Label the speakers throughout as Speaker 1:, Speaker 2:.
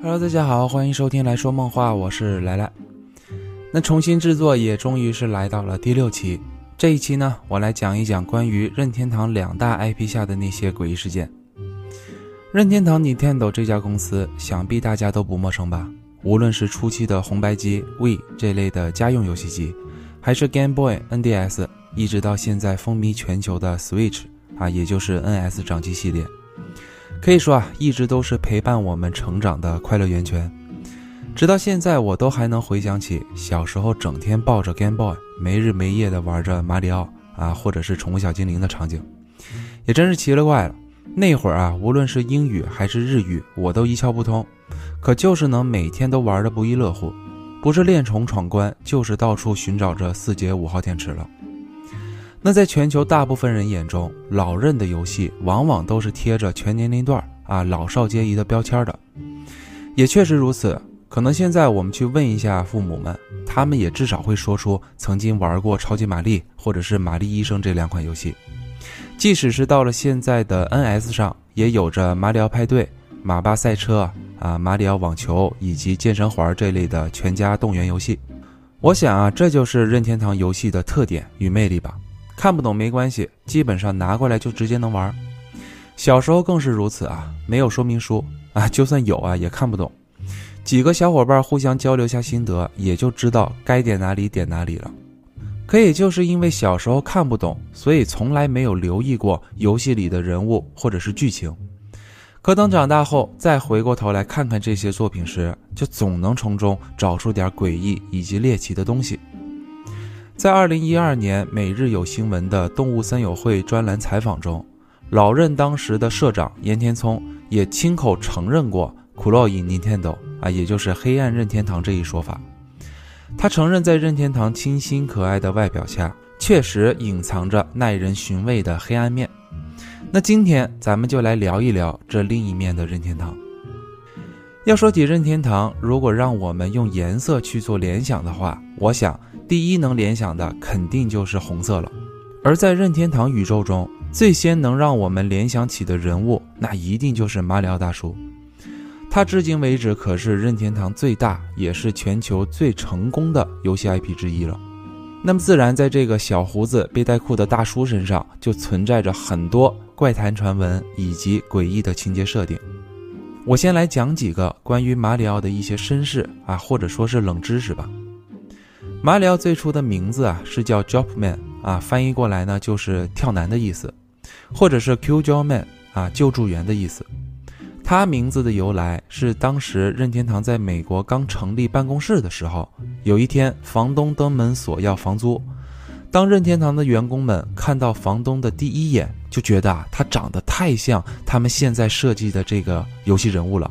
Speaker 1: Hello，大家好，欢迎收听来说梦话，我是来来。那重新制作也终于是来到了第六期。这一期呢，我来讲一讲关于任天堂两大 IP 下的那些诡异事件。任天堂 Nintendo 这家公司，想必大家都不陌生吧？无论是初期的红白机、Wii 这类的家用游戏机，还是 Game Boy、NDS，一直到现在风靡全球的 Switch 啊，也就是 NS 掌机系列，可以说啊，一直都是陪伴我们成长的快乐源泉。直到现在，我都还能回想起小时候整天抱着 Game Boy，没日没夜的玩着马里奥啊，或者是宠物小精灵的场景，也真是奇了怪了。那会儿啊，无论是英语还是日语，我都一窍不通，可就是能每天都玩的不亦乐乎，不是练宠闯关，就是到处寻找着四节五号电池了。那在全球大部分人眼中，老任的游戏往往都是贴着全年龄段啊老少皆宜的标签的，也确实如此。可能现在我们去问一下父母们，他们也至少会说出曾经玩过超级玛丽或者是玛丽医生这两款游戏。即使是到了现在的 NS 上，也有着马里奥派对、马巴赛车啊、马里奥网球以及健身环这类的全家动员游戏。我想啊，这就是任天堂游戏的特点与魅力吧。看不懂没关系，基本上拿过来就直接能玩。小时候更是如此啊，没有说明书啊，就算有啊也看不懂。几个小伙伴互相交流下心得，也就知道该点哪里点哪里了。可也就是因为小时候看不懂，所以从来没有留意过游戏里的人物或者是剧情。可等长大后再回过头来看看这些作品时，就总能从中找出点诡异以及猎奇的东西。在二零一二年每日有新闻的动物森友会专栏采访中，老任当时的社长岩田聪也亲口承认过。苦洛伊 Nintendo 啊，也就是黑暗任天堂这一说法。他承认，在任天堂清新可爱的外表下，确实隐藏着耐人寻味的黑暗面。那今天咱们就来聊一聊这另一面的任天堂。要说起任天堂，如果让我们用颜色去做联想的话，我想第一能联想的肯定就是红色了。而在任天堂宇宙中，最先能让我们联想起的人物，那一定就是马里奥大叔。他至今为止可是任天堂最大，也是全球最成功的游戏 IP 之一了。那么自然，在这个小胡子背带裤的大叔身上，就存在着很多怪谈传闻以及诡异的情节设定。我先来讲几个关于马里奥的一些身世啊，或者说是冷知识吧。马里奥最初的名字啊是叫 Jumpman 啊，翻译过来呢就是跳男的意思，或者是 Q j o Man 啊，救助员的意思。他名字的由来是，当时任天堂在美国刚成立办公室的时候，有一天房东登门索要房租。当任天堂的员工们看到房东的第一眼，就觉得啊，他长得太像他们现在设计的这个游戏人物了。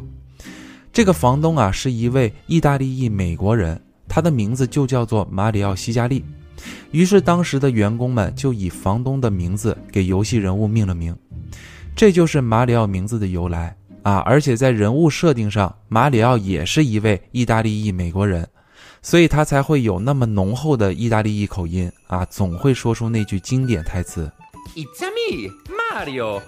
Speaker 1: 这个房东啊，是一位意大利裔美国人，他的名字就叫做马里奥·西加利。于是当时的员工们就以房东的名字给游戏人物命了名，这就是马里奥名字的由来。啊，而且在人物设定上，马里奥也是一位意大利裔美国人，所以他才会有那么浓厚的意大利裔口音啊，总会说出那句经典台词：“It's me, Mario。”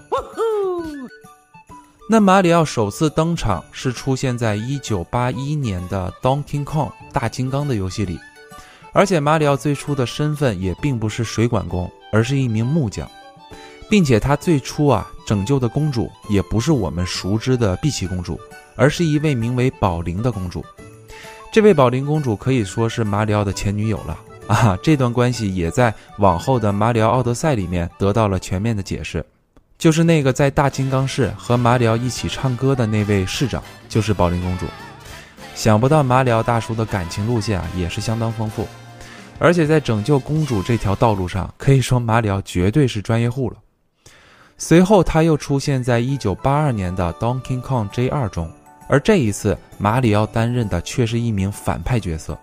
Speaker 1: 那马里奥首次登场是出现在1981年的《Donkey Kong 大金刚》的游戏里，而且马里奥最初的身份也并不是水管工，而是一名木匠。并且他最初啊拯救的公主也不是我们熟知的碧琪公主，而是一位名为宝玲的公主。这位宝玲公主可以说是马里奥的前女友了啊！这段关系也在往后的《马里奥奥德赛》里面得到了全面的解释，就是那个在大金刚市和马里奥一起唱歌的那位市长，就是宝琳公主。想不到马里奥大叔的感情路线啊也是相当丰富，而且在拯救公主这条道路上，可以说马里奥绝对是专业户了。随后，他又出现在1982年的《Donkey Kong J2》中，而这一次，马里奥担任的却是一名反派角色。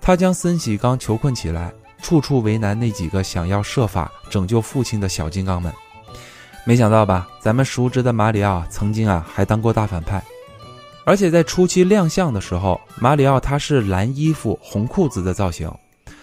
Speaker 1: 他将森喜刚囚困起来，处处为难那几个想要设法拯救父亲的小金刚们。没想到吧，咱们熟知的马里奥曾经啊还当过大反派，而且在初期亮相的时候，马里奥他是蓝衣服红裤子的造型。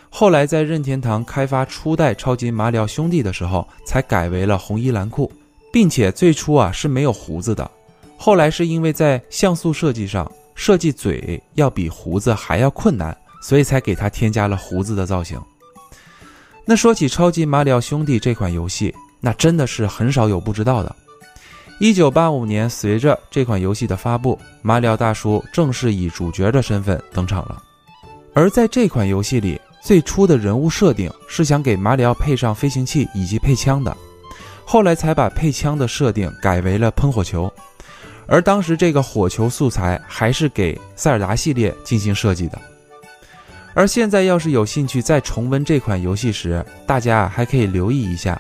Speaker 1: 后来在任天堂开发初代超级马里奥兄弟的时候，才改为了红衣蓝裤，并且最初啊是没有胡子的，后来是因为在像素设计上设计嘴要比胡子还要困难，所以才给他添加了胡子的造型。那说起《超级马里奥兄弟》这款游戏，那真的是很少有不知道的。一九八五年，随着这款游戏的发布，马里奥大叔正式以主角的身份登场了。而在这款游戏里，最初的人物设定是想给马里奥配上飞行器以及配枪的，后来才把配枪的设定改为了喷火球。而当时这个火球素材还是给塞尔达系列进行设计的。而现在要是有兴趣再重温这款游戏时，大家还可以留意一下。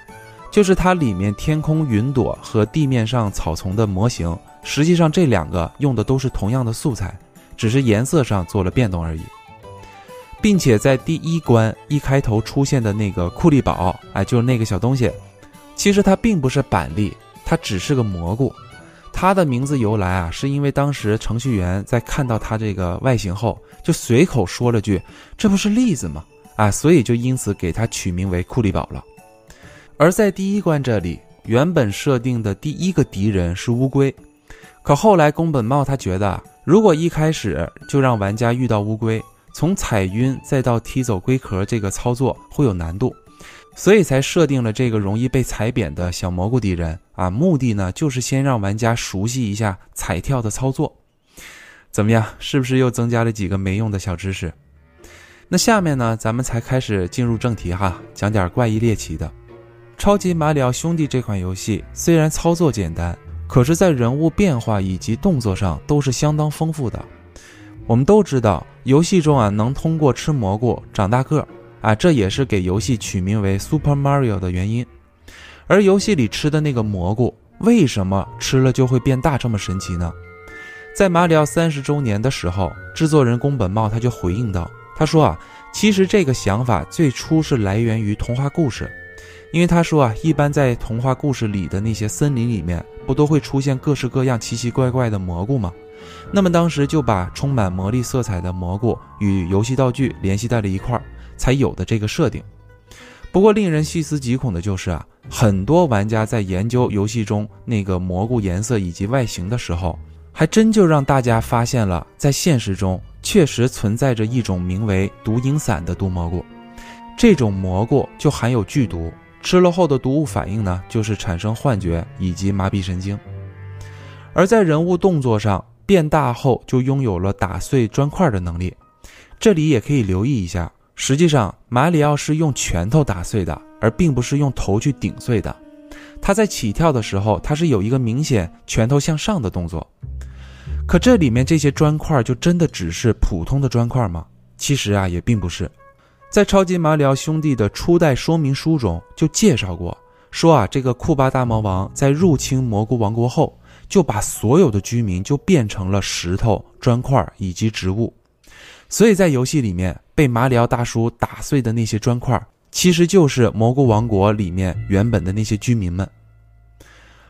Speaker 1: 就是它里面天空云朵和地面上草丛的模型，实际上这两个用的都是同样的素材，只是颜色上做了变动而已。并且在第一关一开头出现的那个库利宝，哎，就是那个小东西，其实它并不是板栗，它只是个蘑菇。它的名字由来啊，是因为当时程序员在看到它这个外形后，就随口说了句：“这不是栗子吗？”啊，所以就因此给它取名为库利宝了。而在第一关这里，原本设定的第一个敌人是乌龟，可后来宫本茂他觉得，如果一开始就让玩家遇到乌龟，从踩晕再到踢走龟壳这个操作会有难度，所以才设定了这个容易被踩扁的小蘑菇敌人啊。目的呢，就是先让玩家熟悉一下踩跳的操作。怎么样，是不是又增加了几个没用的小知识？那下面呢，咱们才开始进入正题哈，讲点怪异猎奇的。超级马里奥兄弟这款游戏虽然操作简单，可是，在人物变化以及动作上都是相当丰富的。我们都知道，游戏中啊能通过吃蘑菇长大个儿啊，这也是给游戏取名为 Super Mario 的原因。而游戏里吃的那个蘑菇，为什么吃了就会变大这么神奇呢？在马里奥三十周年的时候，制作人宫本茂他就回应道：“他说啊，其实这个想法最初是来源于童话故事。”因为他说啊，一般在童话故事里的那些森林里面，不都会出现各式各样奇奇怪怪的蘑菇吗？那么当时就把充满魔力色彩的蘑菇与游戏道具联系在了一块儿，才有的这个设定。不过令人细思极恐的就是啊，很多玩家在研究游戏中那个蘑菇颜色以及外形的时候，还真就让大家发现了，在现实中确实存在着一种名为毒蝇伞的毒蘑菇，这种蘑菇就含有剧毒。吃了后的毒物反应呢，就是产生幻觉以及麻痹神经。而在人物动作上变大后，就拥有了打碎砖块的能力。这里也可以留意一下，实际上马里奥是用拳头打碎的，而并不是用头去顶碎的。他在起跳的时候，他是有一个明显拳头向上的动作。可这里面这些砖块就真的只是普通的砖块吗？其实啊，也并不是。在《超级马里奥兄弟》的初代说明书中就介绍过，说啊，这个库巴大魔王在入侵蘑菇王国后，就把所有的居民就变成了石头、砖块以及植物，所以在游戏里面被马里奥大叔打碎的那些砖块，其实就是蘑菇王国里面原本的那些居民们。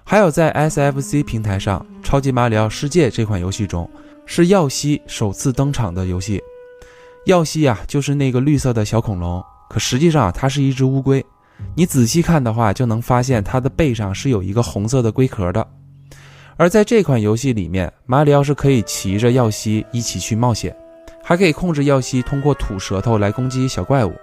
Speaker 1: 还有在 SFC 平台上，《超级马里奥世界》这款游戏中，是耀西首次登场的游戏。耀西啊，就是那个绿色的小恐龙，可实际上它是一只乌龟。你仔细看的话，就能发现它的背上是有一个红色的龟壳的。而在这款游戏里面，马里奥是可以骑着耀西一起去冒险，还可以控制耀西通过吐舌头来攻击小怪物。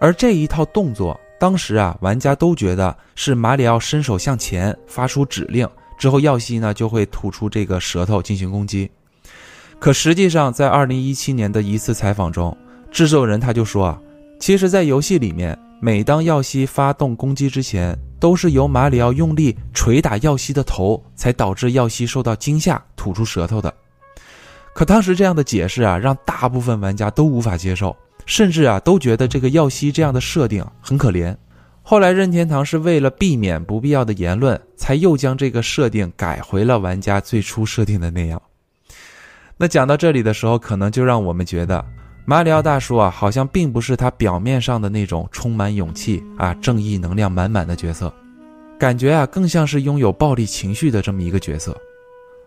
Speaker 1: 而这一套动作，当时啊，玩家都觉得是马里奥伸手向前发出指令之后，耀西呢就会吐出这个舌头进行攻击。可实际上，在二零一七年的一次采访中，制作人他就说啊，其实，在游戏里面，每当耀西发动攻击之前，都是由马里奥用力捶打耀西的头，才导致耀西受到惊吓吐出舌头的。可当时这样的解释啊，让大部分玩家都无法接受，甚至啊，都觉得这个耀西这样的设定很可怜。后来，任天堂是为了避免不必要的言论，才又将这个设定改回了玩家最初设定的那样。那讲到这里的时候，可能就让我们觉得马里奥大叔啊，好像并不是他表面上的那种充满勇气啊、正义能量满满的角色，感觉啊更像是拥有暴力情绪的这么一个角色。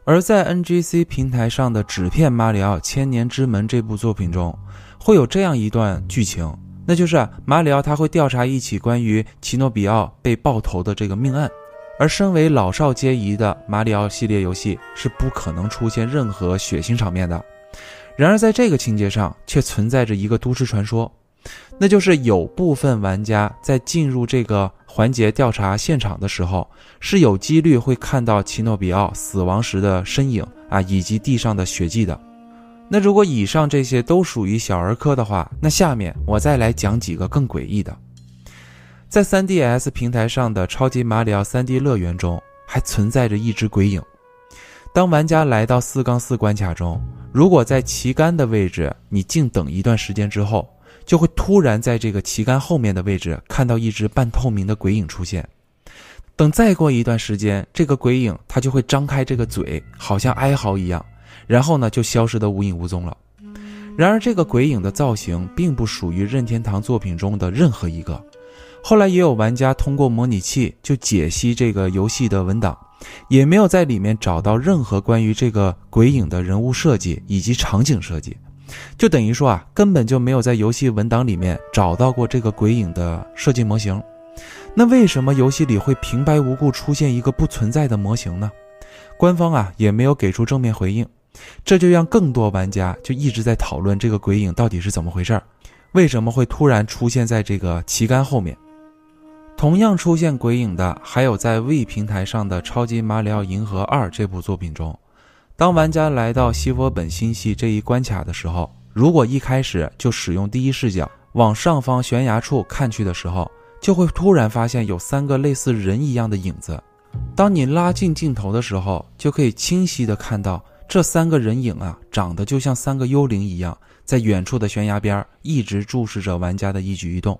Speaker 1: 而在 NGC 平台上的纸片《马里奥千年之门》这部作品中，会有这样一段剧情，那就是马里奥他会调查一起关于奇诺比奥被爆头的这个命案。而身为老少皆宜的马里奥系列游戏是不可能出现任何血腥场面的。然而，在这个情节上却存在着一个都市传说，那就是有部分玩家在进入这个环节调查现场的时候，是有几率会看到奇诺比奥死亡时的身影啊，以及地上的血迹的。那如果以上这些都属于小儿科的话，那下面我再来讲几个更诡异的。在 3DS 平台上的《超级马里奥 3D 乐园》中，还存在着一只鬼影。当玩家来到四杠四关卡中，如果在旗杆的位置你静等一段时间之后，就会突然在这个旗杆后面的位置看到一只半透明的鬼影出现。等再过一段时间，这个鬼影它就会张开这个嘴，好像哀嚎一样。然后呢，就消失得无影无踪了。然而，这个鬼影的造型并不属于任天堂作品中的任何一个。后来也有玩家通过模拟器就解析这个游戏的文档，也没有在里面找到任何关于这个鬼影的人物设计以及场景设计，就等于说啊，根本就没有在游戏文档里面找到过这个鬼影的设计模型。那为什么游戏里会平白无故出现一个不存在的模型呢？官方啊也没有给出正面回应。这就让更多玩家就一直在讨论这个鬼影到底是怎么回事儿，为什么会突然出现在这个旗杆后面？同样出现鬼影的还有在 V 平台上的《超级马里奥银河二》这部作品中，当玩家来到西佛本星系这一关卡的时候，如果一开始就使用第一视角往上方悬崖处看去的时候，就会突然发现有三个类似人一样的影子。当你拉近镜头的时候，就可以清晰的看到。这三个人影啊，长得就像三个幽灵一样，在远处的悬崖边一直注视着玩家的一举一动。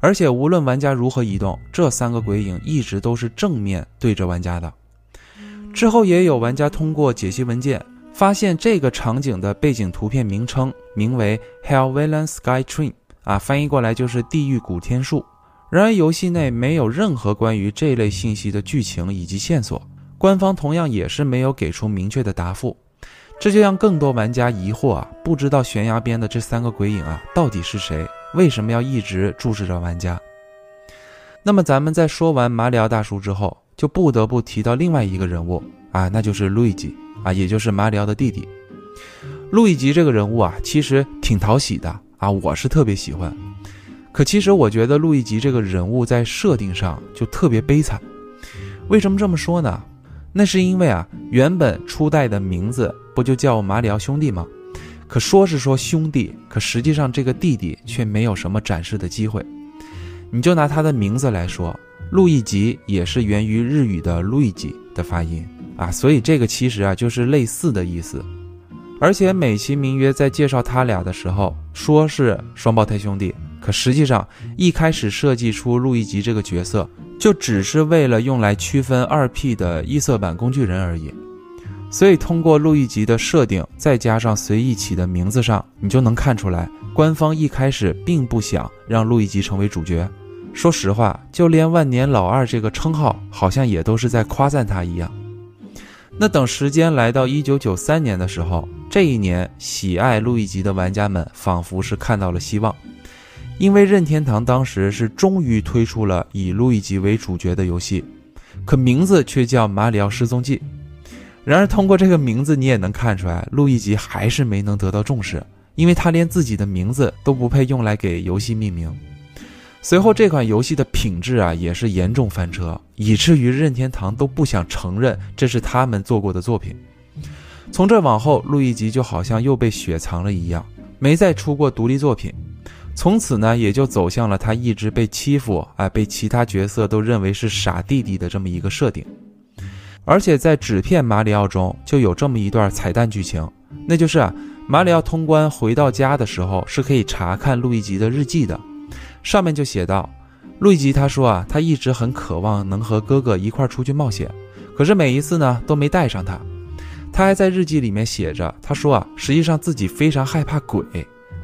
Speaker 1: 而且无论玩家如何移动，这三个鬼影一直都是正面对着玩家的。之后也有玩家通过解析文件发现，这个场景的背景图片名称名为 Hell Villain Sky Tree，啊，翻译过来就是地狱古天树。然而游戏内没有任何关于这类信息的剧情以及线索。官方同样也是没有给出明确的答复，这就让更多玩家疑惑啊，不知道悬崖边的这三个鬼影啊到底是谁？为什么要一直注视着玩家？那么咱们在说完马里奥大叔之后，就不得不提到另外一个人物啊，那就是路易吉啊，也就是马里奥的弟弟。路易吉这个人物啊，其实挺讨喜的啊，我是特别喜欢。可其实我觉得路易吉这个人物在设定上就特别悲惨。为什么这么说呢？那是因为啊，原本初代的名字不就叫马里奥兄弟吗？可说是说兄弟，可实际上这个弟弟却没有什么展示的机会。你就拿他的名字来说，路易吉也是源于日语的路易吉的发音啊，所以这个其实啊就是类似的意思。而且美其名曰在介绍他俩的时候说是双胞胎兄弟，可实际上一开始设计出路易吉这个角色。就只是为了用来区分二 P 的异色版工具人而已，所以通过路易吉的设定，再加上随意起的名字上，你就能看出来，官方一开始并不想让路易吉成为主角。说实话，就连万年老二这个称号，好像也都是在夸赞他一样。那等时间来到一九九三年的时候，这一年喜爱路易吉的玩家们仿佛是看到了希望。因为任天堂当时是终于推出了以路易吉为主角的游戏，可名字却叫《马里奥失踪记》。然而，通过这个名字，你也能看出来，路易吉还是没能得到重视，因为他连自己的名字都不配用来给游戏命名。随后，这款游戏的品质啊也是严重翻车，以至于任天堂都不想承认这是他们做过的作品。从这往后，路易吉就好像又被雪藏了一样，没再出过独立作品。从此呢，也就走向了他一直被欺负，哎，被其他角色都认为是傻弟弟的这么一个设定。而且在纸片马里奥中就有这么一段彩蛋剧情，那就是啊，马里奥通关回到家的时候是可以查看路易吉的日记的，上面就写道：路易吉他说啊，他一直很渴望能和哥哥一块出去冒险，可是每一次呢都没带上他。他还在日记里面写着，他说啊，实际上自己非常害怕鬼。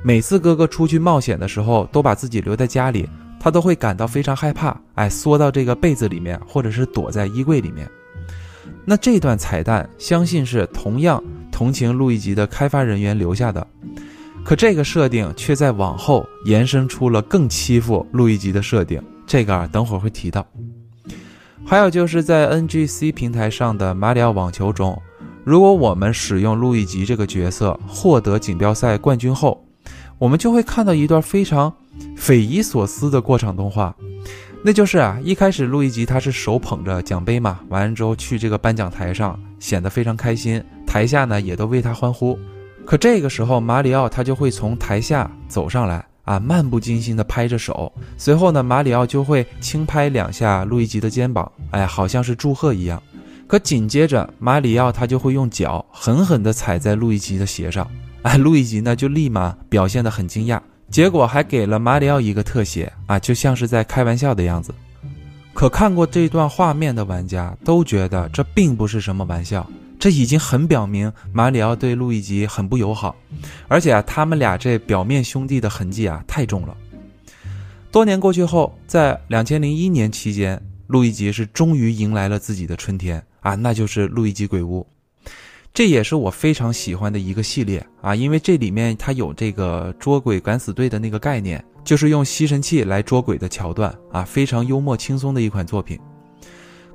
Speaker 1: 每次哥哥出去冒险的时候，都把自己留在家里，他都会感到非常害怕，哎，缩到这个被子里面，或者是躲在衣柜里面。那这段彩蛋，相信是同样同情路易吉的开发人员留下的。可这个设定却在往后延伸出了更欺负路易吉的设定，这个啊，等会儿会提到。还有就是在 NGC 平台上的马里奥网球中，如果我们使用路易吉这个角色获得锦标赛冠军后，我们就会看到一段非常匪夷所思的过场动画。那就是啊，一开始路易吉他是手捧着奖杯嘛，完了之后去这个颁奖台上，显得非常开心，台下呢也都为他欢呼。可这个时候，马里奥他就会从台下走上来啊，漫不经心的拍着手，随后呢，马里奥就会轻拍两下路易吉的肩膀，哎，好像是祝贺一样。可紧接着，马里奥他就会用脚狠狠地踩在路易吉的鞋上，哎，路易吉呢就立马表现得很惊讶。结果还给了马里奥一个特写啊，就像是在开玩笑的样子。可看过这段画面的玩家都觉得这并不是什么玩笑，这已经很表明马里奥对路易吉很不友好，而且啊，他们俩这表面兄弟的痕迹啊太重了。多年过去后，在两千零一年期间，路易吉是终于迎来了自己的春天啊，那就是路易吉鬼屋。这也是我非常喜欢的一个系列啊，因为这里面它有这个捉鬼敢死队的那个概念，就是用吸尘器来捉鬼的桥段啊，非常幽默轻松的一款作品。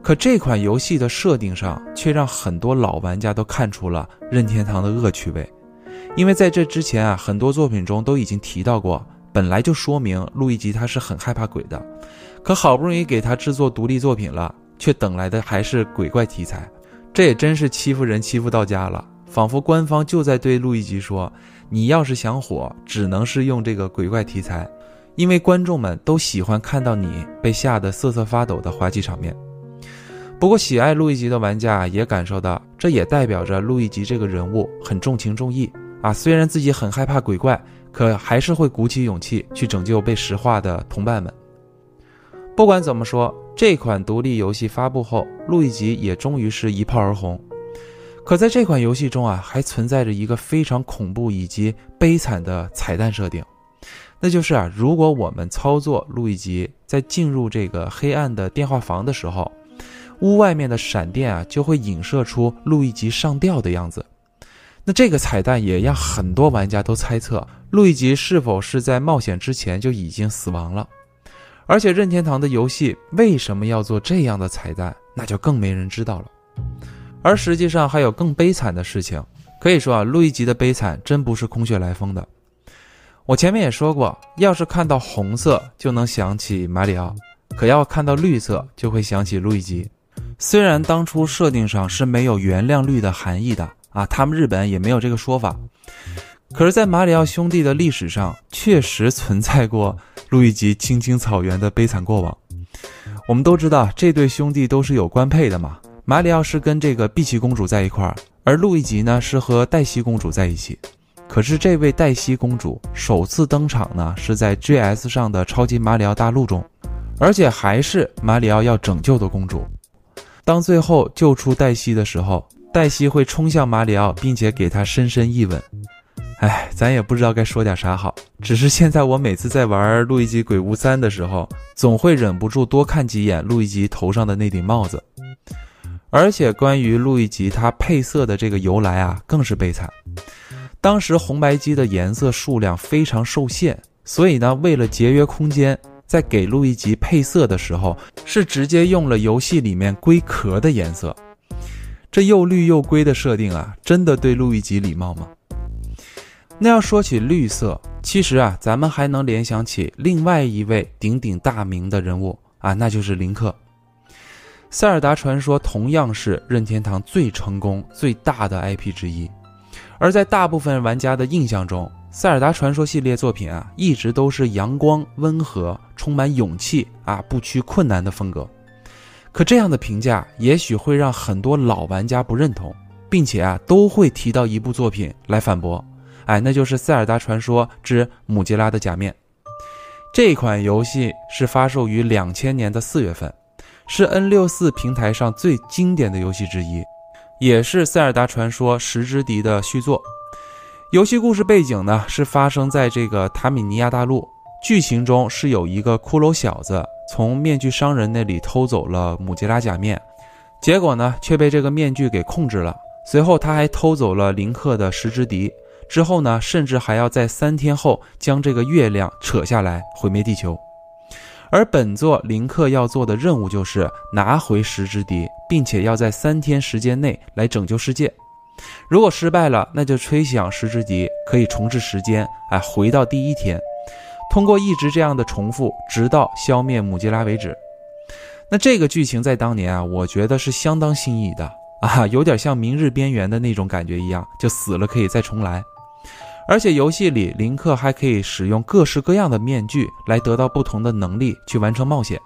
Speaker 1: 可这款游戏的设定上，却让很多老玩家都看出了任天堂的恶趣味，因为在这之前啊，很多作品中都已经提到过，本来就说明路易吉他是很害怕鬼的，可好不容易给他制作独立作品了，却等来的还是鬼怪题材。这也真是欺负人欺负到家了，仿佛官方就在对路易吉说：“你要是想火，只能是用这个鬼怪题材，因为观众们都喜欢看到你被吓得瑟瑟发抖的滑稽场面。”不过，喜爱路易吉的玩家也感受到，这也代表着路易吉这个人物很重情重义啊。虽然自己很害怕鬼怪，可还是会鼓起勇气去拯救被石化的同伴们。不管怎么说。这款独立游戏发布后，路易吉也终于是一炮而红。可在这款游戏中啊，还存在着一个非常恐怖以及悲惨的彩蛋设定，那就是啊，如果我们操作路易吉在进入这个黑暗的电话房的时候，屋外面的闪电啊就会影射出路易吉上吊的样子。那这个彩蛋也让很多玩家都猜测，路易吉是否是在冒险之前就已经死亡了。而且任天堂的游戏为什么要做这样的彩蛋，那就更没人知道了。而实际上还有更悲惨的事情，可以说啊，路易吉的悲惨真不是空穴来风的。我前面也说过，要是看到红色就能想起马里奥，可要看到绿色就会想起路易吉。虽然当初设定上是没有原谅绿的含义的啊，他们日本也没有这个说法。可是，在马里奥兄弟的历史上，确实存在过路易吉青青草原的悲惨过往。我们都知道，这对兄弟都是有官配的嘛。马里奥是跟这个碧琪公主在一块儿，而路易吉呢是和黛西公主在一起。可是，这位黛西公主首次登场呢是在 GS 上的超级马里奥大陆中，而且还是马里奥要拯救的公主。当最后救出黛西的时候，黛西会冲向马里奥，并且给他深深一吻。哎，咱也不知道该说点啥好。只是现在我每次在玩《路易吉鬼屋三》的时候，总会忍不住多看几眼路易吉头上的那顶帽子。而且关于路易吉他配色的这个由来啊，更是悲惨。当时红白机的颜色数量非常受限，所以呢，为了节约空间，在给路易吉配色的时候，是直接用了游戏里面龟壳的颜色。这又绿又龟的设定啊，真的对路易吉礼貌吗？那要说起绿色，其实啊，咱们还能联想起另外一位鼎鼎大名的人物啊，那就是林克。塞尔达传说同样是任天堂最成功、最大的 IP 之一，而在大部分玩家的印象中，塞尔达传说系列作品啊，一直都是阳光、温和、充满勇气啊，不屈困难的风格。可这样的评价，也许会让很多老玩家不认同，并且啊，都会提到一部作品来反驳。哎，那就是《塞尔达传说之姆吉拉的假面》这款游戏是发售于两千年的四月份，是 N 六四平台上最经典的游戏之一，也是《塞尔达传说十之敌》的续作。游戏故事背景呢是发生在这个塔米尼亚大陆，剧情中是有一个骷髅小子从面具商人那里偷走了姆吉拉假面，结果呢却被这个面具给控制了。随后他还偷走了林克的十之敌。之后呢，甚至还要在三天后将这个月亮扯下来毁灭地球，而本作林克要做的任务就是拿回石之笛，并且要在三天时间内来拯救世界。如果失败了，那就吹响石之笛，可以重置时间，哎，回到第一天。通过一直这样的重复，直到消灭姆吉拉为止。那这个剧情在当年啊，我觉得是相当新颖的啊，有点像《明日边缘》的那种感觉一样，就死了可以再重来。而且游戏里林克还可以使用各式各样的面具来得到不同的能力去完成冒险，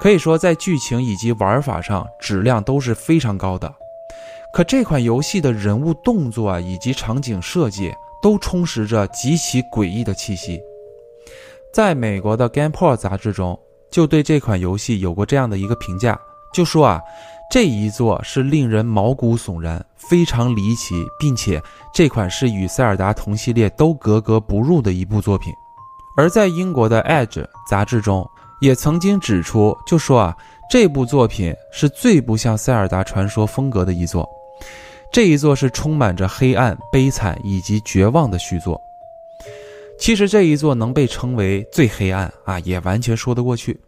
Speaker 1: 可以说在剧情以及玩法上质量都是非常高的。可这款游戏的人物动作啊以及场景设计都充实着极其诡异的气息。在美国的《GamePro》杂志中，就对这款游戏有过这样的一个评价，就说啊，这一座是令人毛骨悚然、非常离奇，并且这款是与塞尔达同系列都格格不入的一部作品。而在英国的《Edge》杂志中，也曾经指出，就说啊，这部作品是最不像塞尔达传说风格的一座，这一座是充满着黑暗、悲惨以及绝望的续作。其实这一座能被称为最黑暗啊，也完全说得过去，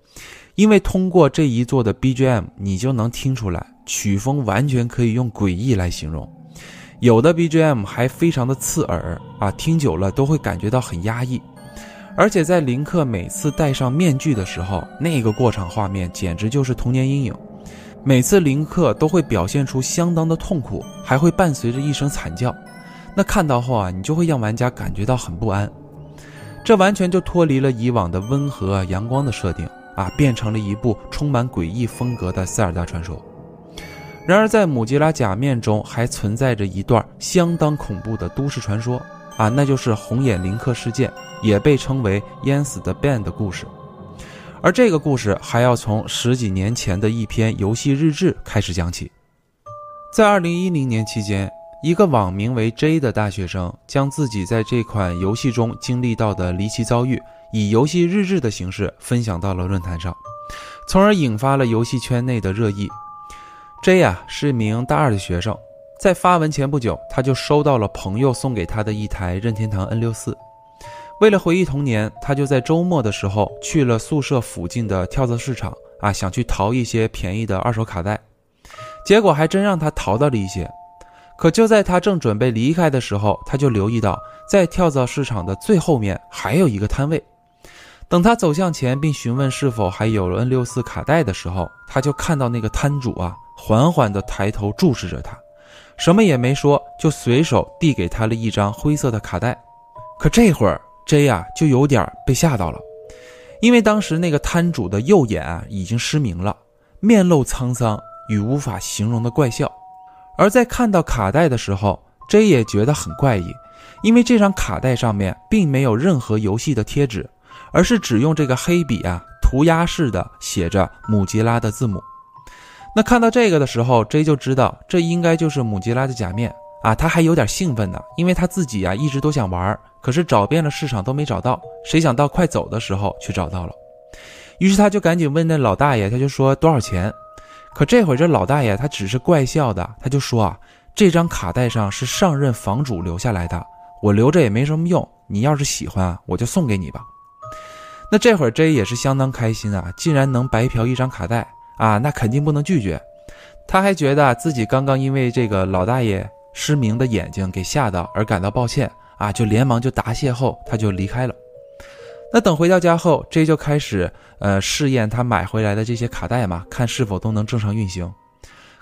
Speaker 1: 因为通过这一座的 BGM，你就能听出来，曲风完全可以用诡异来形容，有的 BGM 还非常的刺耳啊，听久了都会感觉到很压抑，而且在林克每次戴上面具的时候，那个过场画面简直就是童年阴影，每次林克都会表现出相当的痛苦，还会伴随着一声惨叫，那看到后啊，你就会让玩家感觉到很不安。这完全就脱离了以往的温和阳光的设定。啊，变成了一部充满诡异风格的塞尔达传说。然而，在姆吉拉假面中还存在着一段相当恐怖的都市传说啊，那就是红眼林克事件，也被称为淹死的 Ben 的故事。而这个故事还要从十几年前的一篇游戏日志开始讲起。在2010年期间。一个网名为 J 的大学生将自己在这款游戏中经历到的离奇遭遇，以游戏日志的形式分享到了论坛上，从而引发了游戏圈内的热议。J 啊是一名大二的学生，在发文前不久，他就收到了朋友送给他的一台任天堂 N64。为了回忆童年，他就在周末的时候去了宿舍附近的跳蚤市场啊，想去淘一些便宜的二手卡带，结果还真让他淘到了一些。可就在他正准备离开的时候，他就留意到，在跳蚤市场的最后面还有一个摊位。等他走向前并询问是否还有 N64 卡带的时候，他就看到那个摊主啊，缓缓地抬头注视着他，什么也没说，就随手递给他了一张灰色的卡带。可这会儿 J 啊，就有点被吓到了，因为当时那个摊主的右眼啊已经失明了，面露沧桑与无法形容的怪笑。而在看到卡带的时候，J 也觉得很怪异，因为这张卡带上面并没有任何游戏的贴纸，而是只用这个黑笔啊涂鸦式的写着姆吉拉的字母。那看到这个的时候，J 就知道这应该就是姆吉拉的假面啊，他还有点兴奋呢，因为他自己啊一直都想玩，可是找遍了市场都没找到，谁想到快走的时候去找到了，于是他就赶紧问那老大爷，他就说多少钱。可这会儿这老大爷他只是怪笑的，他就说啊，这张卡带上是上任房主留下来的，我留着也没什么用，你要是喜欢，我就送给你吧。那这会儿 J 也是相当开心啊，竟然能白嫖一张卡带啊，那肯定不能拒绝。他还觉得自己刚刚因为这个老大爷失明的眼睛给吓到而感到抱歉啊，就连忙就答谢后他就离开了。那等回到家后，J 就开始呃试验他买回来的这些卡带嘛，看是否都能正常运行。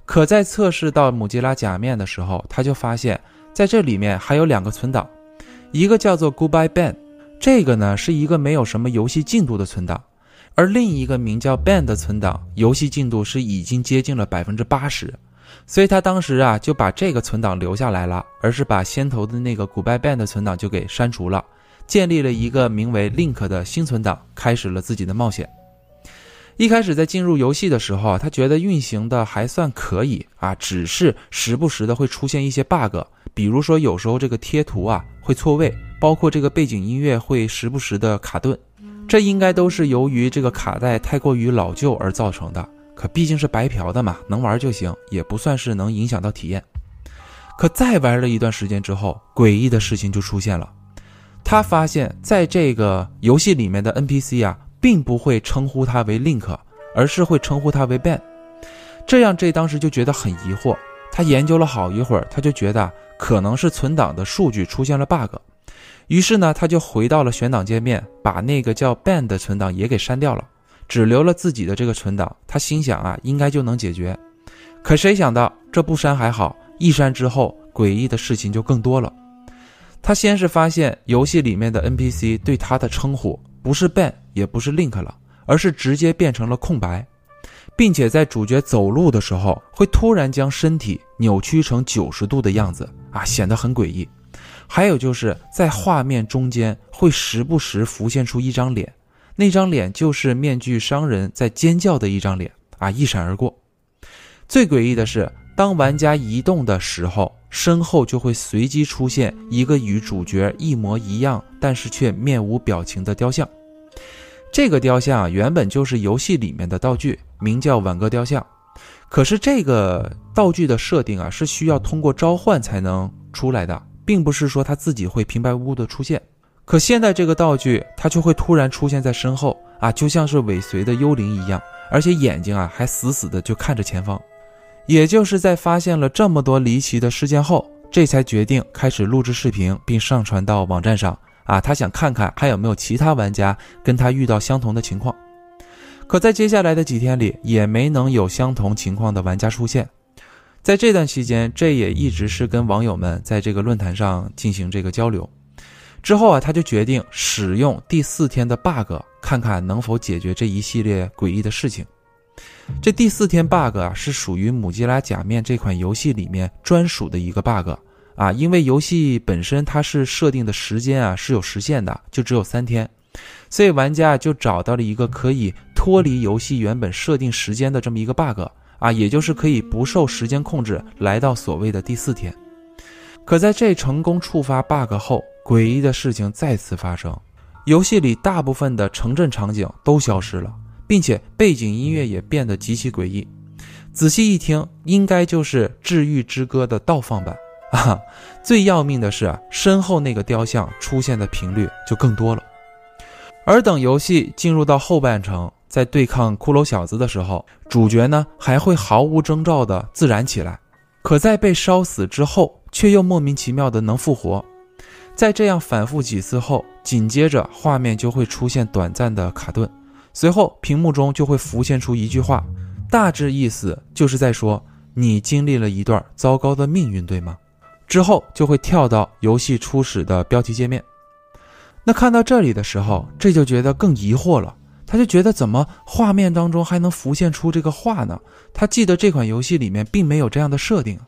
Speaker 1: 可在测试到姆吉拉假面的时候，他就发现在这里面还有两个存档，一个叫做 Goodbye Ben，这个呢是一个没有什么游戏进度的存档，而另一个名叫 Ben 的存档，游戏进度是已经接近了百分之八十，所以他当时啊就把这个存档留下来了，而是把先头的那个 Goodbye Ben 的存档就给删除了。建立了一个名为 Link 的新存档，开始了自己的冒险。一开始在进入游戏的时候啊，他觉得运行的还算可以啊，只是时不时的会出现一些 bug，比如说有时候这个贴图啊会错位，包括这个背景音乐会时不时的卡顿，这应该都是由于这个卡带太过于老旧而造成的。可毕竟是白嫖的嘛，能玩就行，也不算是能影响到体验。可再玩了一段时间之后，诡异的事情就出现了。他发现，在这个游戏里面的 NPC 啊，并不会称呼他为 Link，而是会称呼他为 Ben。这样这当时就觉得很疑惑。他研究了好一会儿，他就觉得可能是存档的数据出现了 bug。于是呢，他就回到了选档界面，把那个叫 Ben 的存档也给删掉了，只留了自己的这个存档。他心想啊，应该就能解决。可谁想到这不删还好，一删之后，诡异的事情就更多了。他先是发现游戏里面的 NPC 对他的称呼不是 Ben，也不是 Link 了，而是直接变成了空白，并且在主角走路的时候，会突然将身体扭曲成九十度的样子啊，显得很诡异。还有就是在画面中间会时不时浮现出一张脸，那张脸就是面具商人在尖叫的一张脸啊，一闪而过。最诡异的是，当玩家移动的时候，身后就会随机出现一个与主角一模一样，但是却面无表情的雕像。这个雕像啊原本就是游戏里面的道具，名叫挽歌雕像。可是这个道具的设定啊，是需要通过召唤才能出来的。并不是说他自己会平白无故的出现，可现在这个道具他却会突然出现在身后啊，就像是尾随的幽灵一样，而且眼睛啊还死死的就看着前方。也就是在发现了这么多离奇的事件后，这才决定开始录制视频并上传到网站上啊，他想看看还有没有其他玩家跟他遇到相同的情况。可在接下来的几天里，也没能有相同情况的玩家出现。在这段期间，这也一直是跟网友们在这个论坛上进行这个交流。之后啊，他就决定使用第四天的 bug，看看能否解决这一系列诡异的事情。这第四天 bug 啊，是属于《母鸡拉假面》这款游戏里面专属的一个 bug 啊，因为游戏本身它是设定的时间啊是有时限的，就只有三天，所以玩家就找到了一个可以脱离游戏原本设定时间的这么一个 bug。啊，也就是可以不受时间控制来到所谓的第四天，可在这成功触发 bug 后，诡异的事情再次发生，游戏里大部分的城镇场景都消失了，并且背景音乐也变得极其诡异。仔细一听，应该就是《治愈之歌》的倒放版啊！最要命的是，身后那个雕像出现的频率就更多了。而等游戏进入到后半程。在对抗骷髅小子的时候，主角呢还会毫无征兆的自燃起来，可在被烧死之后，却又莫名其妙的能复活。在这样反复几次后，紧接着画面就会出现短暂的卡顿，随后屏幕中就会浮现出一句话，大致意思就是在说你经历了一段糟糕的命运，对吗？之后就会跳到游戏初始的标题界面。那看到这里的时候，这就觉得更疑惑了。他就觉得怎么画面当中还能浮现出这个画呢？他记得这款游戏里面并没有这样的设定。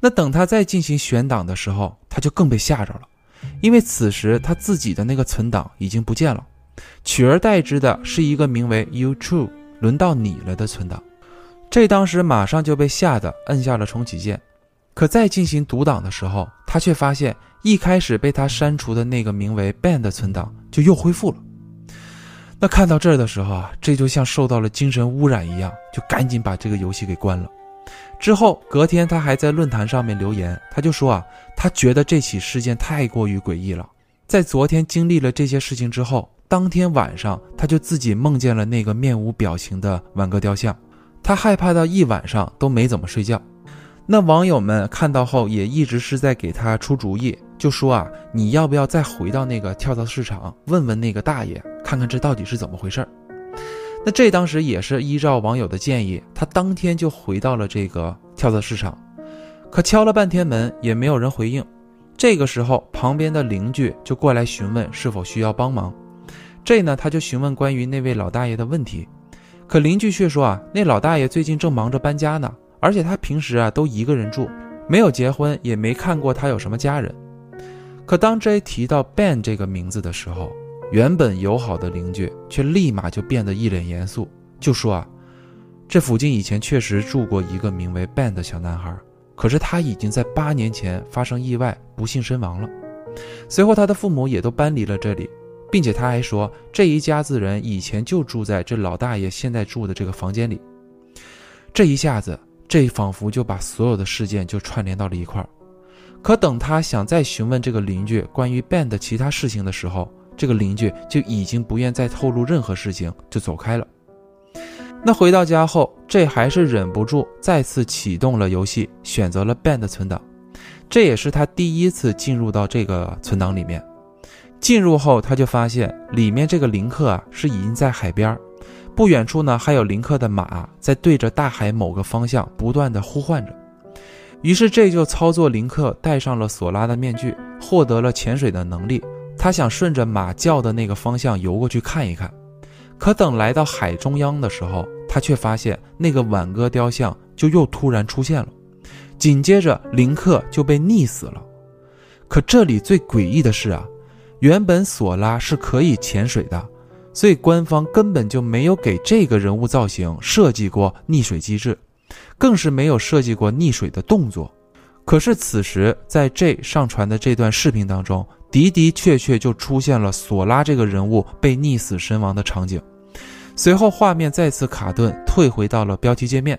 Speaker 1: 那等他再进行选档的时候，他就更被吓着了，因为此时他自己的那个存档已经不见了，取而代之的是一个名为 “You True”，轮到你了的存档。这当时马上就被吓得摁下了重启键。可再进行读档的时候，他却发现一开始被他删除的那个名为 “Ban” 的存档就又恢复了。那看到这儿的时候啊，这就像受到了精神污染一样，就赶紧把这个游戏给关了。之后隔天，他还在论坛上面留言，他就说啊，他觉得这起事件太过于诡异了。在昨天经历了这些事情之后，当天晚上他就自己梦见了那个面无表情的挽歌雕像，他害怕到一晚上都没怎么睡觉。那网友们看到后也一直是在给他出主意，就说啊，你要不要再回到那个跳蚤市场，问问那个大爷？看看这到底是怎么回事儿？那这当时也是依照网友的建议，他当天就回到了这个跳蚤市场，可敲了半天门也没有人回应。这个时候，旁边的邻居就过来询问是否需要帮忙。这呢，他就询问关于那位老大爷的问题，可邻居却说啊，那老大爷最近正忙着搬家呢，而且他平时啊都一个人住，没有结婚，也没看过他有什么家人。可当 J 提到 Ben 这个名字的时候，原本友好的邻居，却立马就变得一脸严肃，就说：“啊，这附近以前确实住过一个名为 Ben 的小男孩，可是他已经在八年前发生意外，不幸身亡了。随后他的父母也都搬离了这里，并且他还说，这一家子人以前就住在这老大爷现在住的这个房间里。这一下子，这仿佛就把所有的事件就串联到了一块儿。可等他想再询问这个邻居关于 Ben 的其他事情的时候，这个邻居就已经不愿再透露任何事情，就走开了。那回到家后，这还是忍不住再次启动了游戏，选择了 Ben 的存档。这也是他第一次进入到这个存档里面。进入后，他就发现里面这个林克啊是已经在海边，不远处呢还有林克的马在对着大海某个方向不断的呼唤着。于是这就操作林克戴上了索拉的面具，获得了潜水的能力。他想顺着马叫的那个方向游过去看一看。可等来到海中央的时候，他却发现那个挽歌雕像就又突然出现了，紧接着林克就被溺死了。可这里最诡异的是啊，原本索拉是可以潜水的，所以官方根本就没有给这个人物造型设计过溺水机制，更是没有设计过溺水的动作。可是此时在 J 上传的这段视频当中。的的确确就出现了索拉这个人物被溺死身亡的场景，随后画面再次卡顿，退回到了标题界面。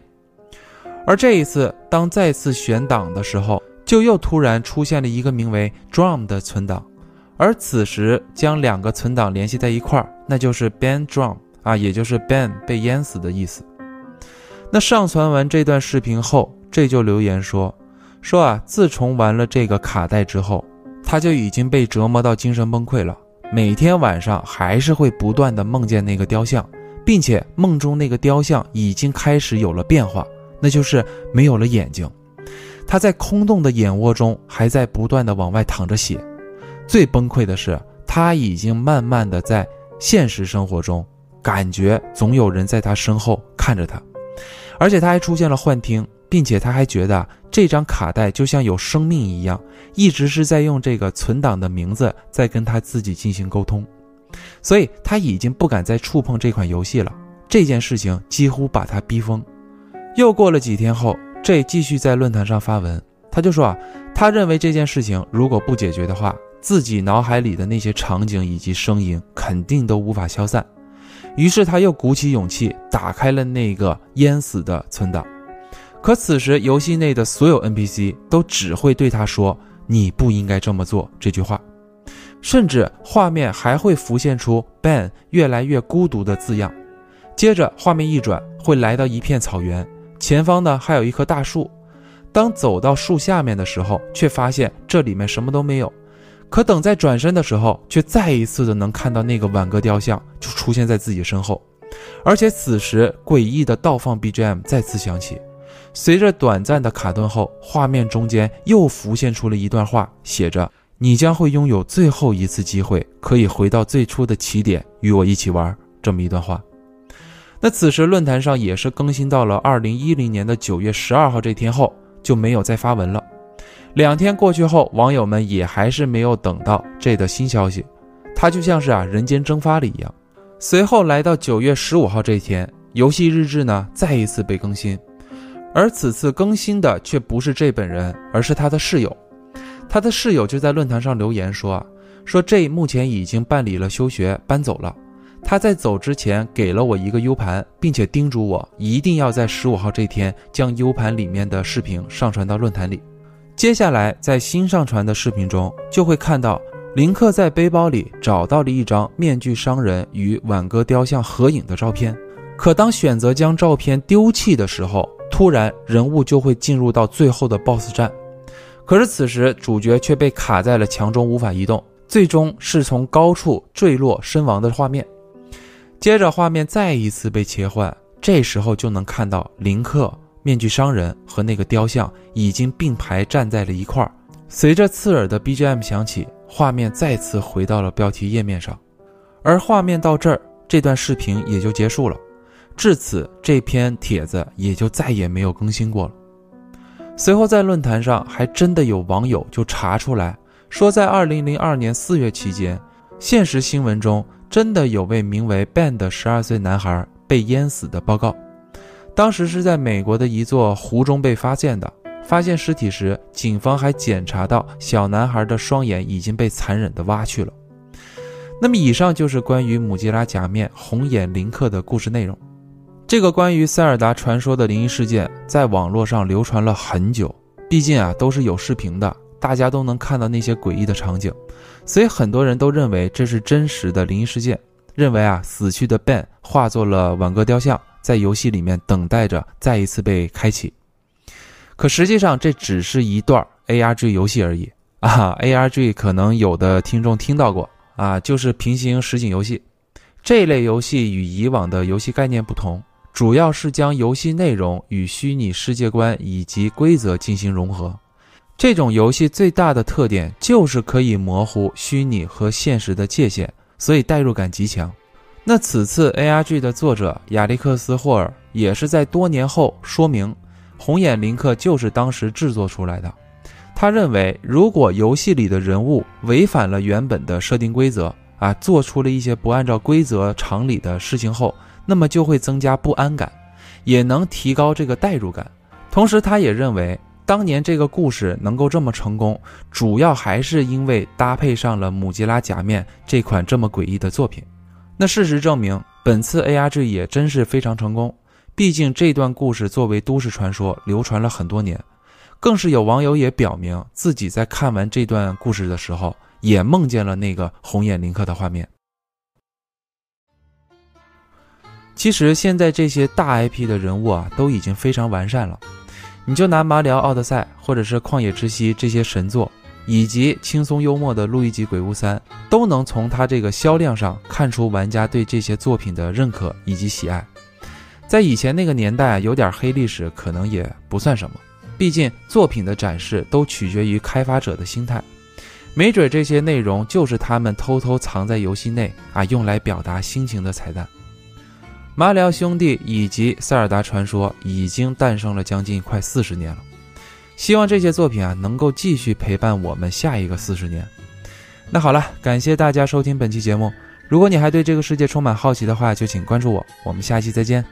Speaker 1: 而这一次，当再次选档的时候，就又突然出现了一个名为 Drum 的存档，而此时将两个存档联系在一块儿，那就是 Ben Drum 啊，也就是 Ben 被淹死的意思。那上传完这段视频后，这就留言说说啊，自从玩了这个卡带之后。他就已经被折磨到精神崩溃了，每天晚上还是会不断的梦见那个雕像，并且梦中那个雕像已经开始有了变化，那就是没有了眼睛。他在空洞的眼窝中还在不断的往外淌着血。最崩溃的是，他已经慢慢的在现实生活中感觉总有人在他身后看着他，而且他还出现了幻听。并且他还觉得这张卡带就像有生命一样，一直是在用这个存档的名字在跟他自己进行沟通，所以他已经不敢再触碰这款游戏了。这件事情几乎把他逼疯。又过了几天后，J 继续在论坛上发文，他就说啊，他认为这件事情如果不解决的话，自己脑海里的那些场景以及声音肯定都无法消散。于是他又鼓起勇气打开了那个淹死的存档。可此时，游戏内的所有 NPC 都只会对他说“你不应该这么做”这句话，甚至画面还会浮现出 Ben 越来越孤独的字样。接着，画面一转，会来到一片草原，前方呢还有一棵大树。当走到树下面的时候，却发现这里面什么都没有。可等再转身的时候，却再一次的能看到那个挽歌雕像就出现在自己身后，而且此时诡异的倒放 BGM 再次响起。随着短暂的卡顿后，画面中间又浮现出了一段话，写着：“你将会拥有最后一次机会，可以回到最初的起点，与我一起玩。”这么一段话。那此时论坛上也是更新到了二零一零年的九月十二号这天后，就没有再发文了。两天过去后，网友们也还是没有等到这的新消息，他就像是啊人间蒸发了一样。随后来到九月十五号这天，游戏日志呢再一次被更新。而此次更新的却不是这本人，而是他的室友。他的室友就在论坛上留言说啊：“说 J 目前已经办理了休学，搬走了。他在走之前给了我一个 U 盘，并且叮嘱我一定要在十五号这天将 U 盘里面的视频上传到论坛里。接下来在新上传的视频中，就会看到林克在背包里找到了一张面具商人与挽歌雕像合影的照片。可当选择将照片丢弃的时候，突然，人物就会进入到最后的 BOSS 战，可是此时主角却被卡在了墙中，无法移动，最终是从高处坠落身亡的画面。接着，画面再一次被切换，这时候就能看到林克、面具商人和那个雕像已经并排站在了一块儿。随着刺耳的 BGM 响起，画面再次回到了标题页面上，而画面到这儿，这段视频也就结束了。至此，这篇帖子也就再也没有更新过了。随后，在论坛上还真的有网友就查出来，说在2002年4月期间，现实新闻中真的有位名为 Ben 的12岁男孩被淹死的报告。当时是在美国的一座湖中被发现的。发现尸体时，警方还检查到小男孩的双眼已经被残忍地挖去了。那么，以上就是关于姆吉拉假面红眼林克的故事内容。这个关于塞尔达传说的灵异事件，在网络上流传了很久。毕竟啊，都是有视频的，大家都能看到那些诡异的场景，所以很多人都认为这是真实的灵异事件，认为啊死去的 Ben 化作了挽歌雕像，在游戏里面等待着再一次被开启。可实际上这只是一段 ARG 游戏而已啊！ARG 可能有的听众听到过啊，就是平行实景游戏。这类游戏与以往的游戏概念不同，主要是将游戏内容与虚拟世界观以及规则进行融合。这种游戏最大的特点就是可以模糊虚拟和现实的界限，所以代入感极强。那此次 ARG 的作者亚历克斯·霍尔也是在多年后说明。红眼林克就是当时制作出来的。他认为，如果游戏里的人物违反了原本的设定规则啊，做出了一些不按照规则常理的事情后，那么就会增加不安感，也能提高这个代入感。同时，他也认为，当年这个故事能够这么成功，主要还是因为搭配上了《姆吉拉假面》这款这么诡异的作品。那事实证明，本次 ARG 也真是非常成功。毕竟这段故事作为都市传说流传了很多年，更是有网友也表明自己在看完这段故事的时候，也梦见了那个红眼林克的画面。其实现在这些大 IP 的人物啊，都已经非常完善了。你就拿马里奥奥德赛或者是旷野之息这些神作，以及轻松幽默的路易吉鬼屋三，都能从他这个销量上看出玩家对这些作品的认可以及喜爱。在以前那个年代，有点黑历史可能也不算什么，毕竟作品的展示都取决于开发者的心态，没准这些内容就是他们偷偷藏在游戏内啊，用来表达心情的彩蛋。马里奥兄弟以及塞尔达传说已经诞生了将近快四十年了，希望这些作品啊能够继续陪伴我们下一个四十年。那好了，感谢大家收听本期节目，如果你还对这个世界充满好奇的话，就请关注我，我们下期再见。